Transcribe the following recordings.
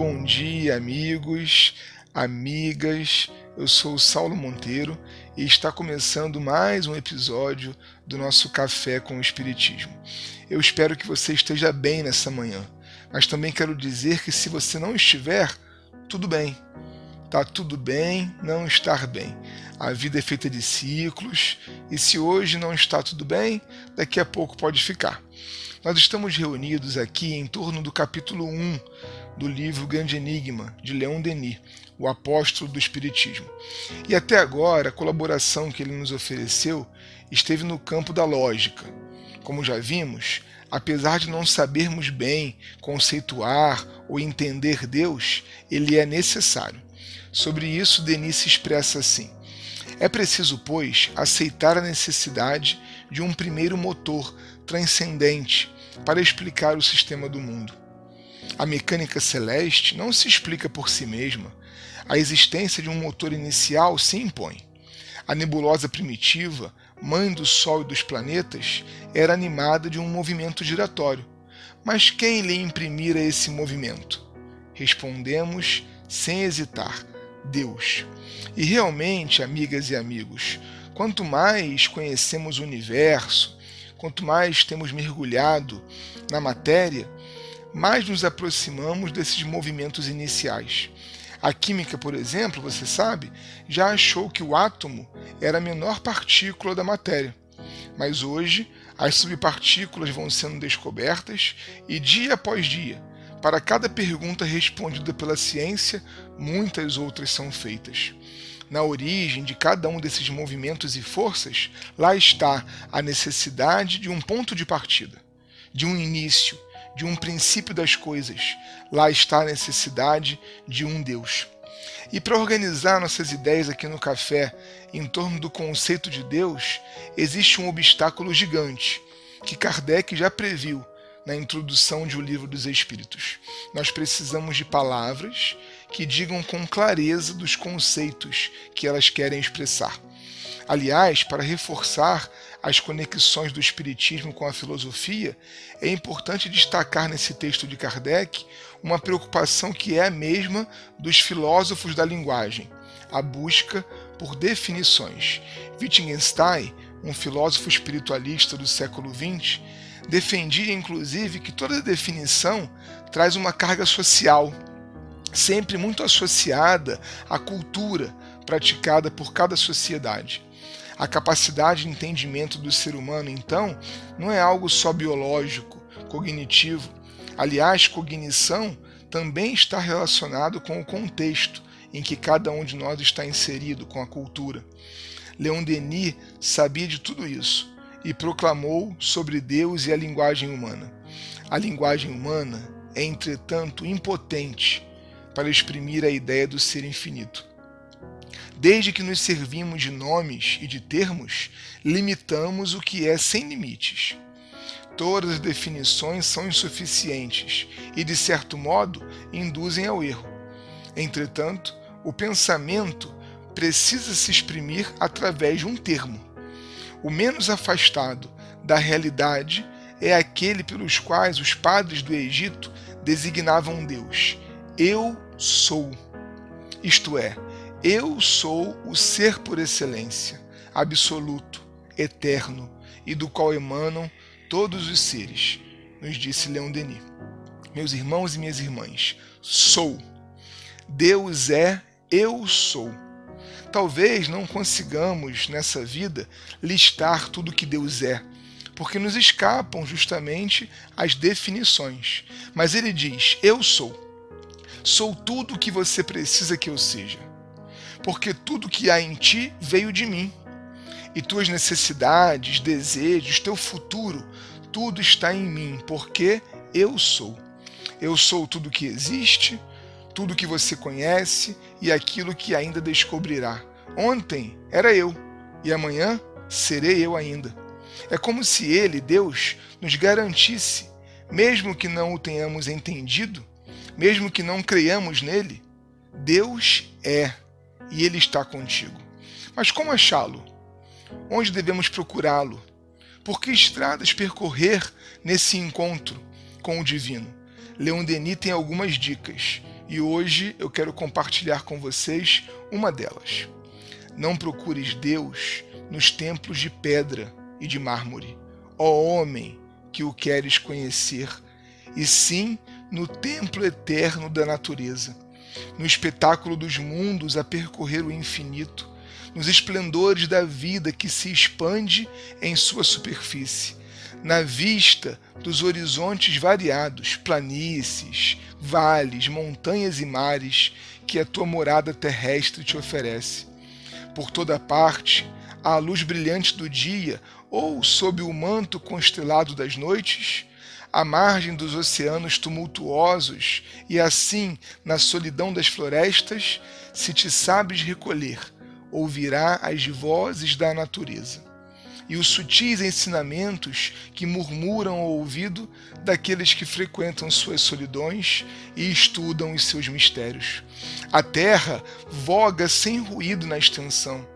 bom dia, amigos, amigas. Eu sou o Saulo Monteiro e está começando mais um episódio do nosso Café com o Espiritismo. Eu espero que você esteja bem nessa manhã, mas também quero dizer que se você não estiver, tudo bem. Tá tudo bem não estar bem. A vida é feita de ciclos e se hoje não está tudo bem, daqui a pouco pode ficar. Nós estamos reunidos aqui em torno do capítulo 1 do livro Grande Enigma, de Leon Denis, o apóstolo do Espiritismo. E até agora, a colaboração que ele nos ofereceu esteve no campo da lógica. Como já vimos, apesar de não sabermos bem conceituar ou entender Deus, ele é necessário. Sobre isso, Denis se expressa assim: É preciso, pois, aceitar a necessidade de um primeiro motor transcendente para explicar o sistema do mundo. A mecânica celeste não se explica por si mesma. A existência de um motor inicial se impõe. A nebulosa primitiva, mãe do Sol e dos planetas, era animada de um movimento giratório. Mas quem lhe imprimira esse movimento? Respondemos sem hesitar: Deus. E realmente, amigas e amigos, quanto mais conhecemos o universo, quanto mais temos mergulhado na matéria, mais nos aproximamos desses movimentos iniciais. A química, por exemplo, você sabe, já achou que o átomo era a menor partícula da matéria. Mas hoje, as subpartículas vão sendo descobertas e, dia após dia, para cada pergunta respondida pela ciência, muitas outras são feitas na origem de cada um desses movimentos e forças, lá está a necessidade de um ponto de partida, de um início, de um princípio das coisas. Lá está a necessidade de um Deus. E para organizar nossas ideias aqui no café em torno do conceito de Deus, existe um obstáculo gigante que Kardec já previu na introdução de O Livro dos Espíritos. Nós precisamos de palavras que digam com clareza dos conceitos que elas querem expressar. Aliás, para reforçar as conexões do Espiritismo com a filosofia, é importante destacar nesse texto de Kardec uma preocupação que é a mesma dos filósofos da linguagem, a busca por definições. Wittgenstein, um filósofo espiritualista do século XX, defendia inclusive que toda definição traz uma carga social sempre muito associada à cultura praticada por cada sociedade. A capacidade de entendimento do ser humano, então, não é algo só biológico, cognitivo. Aliás, cognição também está relacionado com o contexto em que cada um de nós está inserido, com a cultura. Leon Denis sabia de tudo isso e proclamou sobre Deus e a linguagem humana. A linguagem humana é, entretanto, impotente para exprimir a ideia do ser infinito. Desde que nos servimos de nomes e de termos, limitamos o que é sem limites. Todas as definições são insuficientes e, de certo modo, induzem ao erro. Entretanto, o pensamento precisa se exprimir através de um termo. O menos afastado da realidade é aquele pelos quais os padres do Egito designavam Deus, eu sou. Isto é, eu sou o ser por excelência, absoluto, eterno e do qual emanam todos os seres, nos disse Leon Denis. Meus irmãos e minhas irmãs, sou. Deus é eu sou. Talvez não consigamos nessa vida listar tudo que Deus é, porque nos escapam justamente as definições. Mas ele diz: Eu sou. Sou tudo o que você precisa que eu seja. Porque tudo que há em ti veio de mim. E tuas necessidades, desejos, teu futuro, tudo está em mim, porque eu sou. Eu sou tudo que existe, tudo que você conhece e aquilo que ainda descobrirá. Ontem era eu e amanhã serei eu ainda. É como se ele, Deus, nos garantisse, mesmo que não o tenhamos entendido, mesmo que não creiamos nele, Deus é e ele está contigo. Mas como achá-lo? Onde devemos procurá-lo? Por que estradas percorrer nesse encontro com o divino? Leon Denis tem algumas dicas e hoje eu quero compartilhar com vocês uma delas. Não procures Deus nos templos de pedra e de mármore, ó homem que o queres conhecer, e sim no templo eterno da natureza, no espetáculo dos mundos a percorrer o infinito, nos esplendores da vida que se expande em sua superfície, na vista dos horizontes variados, planícies, vales, montanhas e mares que a tua morada terrestre te oferece. Por toda parte, à luz brilhante do dia ou sob o manto constelado das noites, à margem dos oceanos tumultuosos e assim na solidão das florestas, se te sabes recolher, ouvirá as vozes da natureza e os sutis ensinamentos que murmuram ao ouvido daqueles que frequentam suas solidões e estudam os seus mistérios. A terra voga sem ruído na extensão.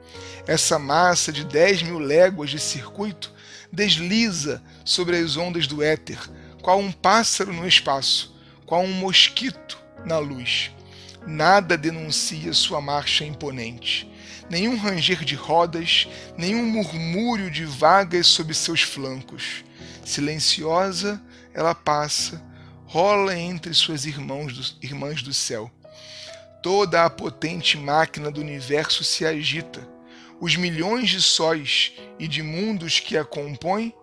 Essa massa de dez mil léguas de circuito desliza sobre as ondas do éter, qual um pássaro no espaço, qual um mosquito na luz. Nada denuncia sua marcha imponente nenhum ranger de rodas, nenhum murmúrio de vagas sob seus flancos. Silenciosa, ela passa, rola entre suas irmãos do, irmãs do céu. Toda a potente máquina do universo se agita. Os milhões de sóis e de mundos que a compõem,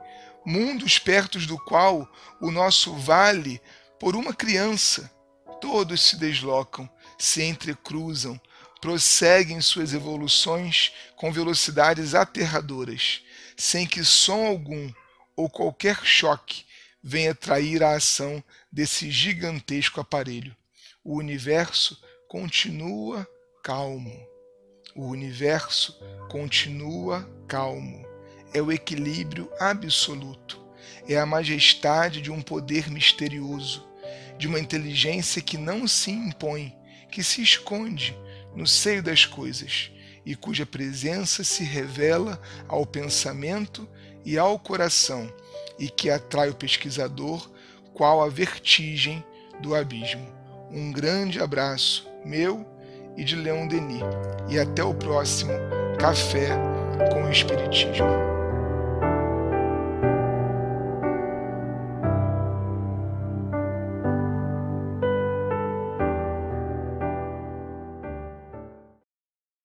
mundos perto do qual o nosso vale, por uma criança, todos se deslocam, se entrecruzam, prosseguem suas evoluções com velocidades aterradoras, sem que som algum ou qualquer choque venha trair a ação desse gigantesco aparelho. O universo continua calmo. O universo continua calmo. É o equilíbrio absoluto. É a majestade de um poder misterioso, de uma inteligência que não se impõe, que se esconde, no seio das coisas e cuja presença se revela ao pensamento e ao coração e que atrai o pesquisador qual a vertigem do abismo. Um grande abraço meu e de Leon Denis e até o próximo Café com o Espiritismo.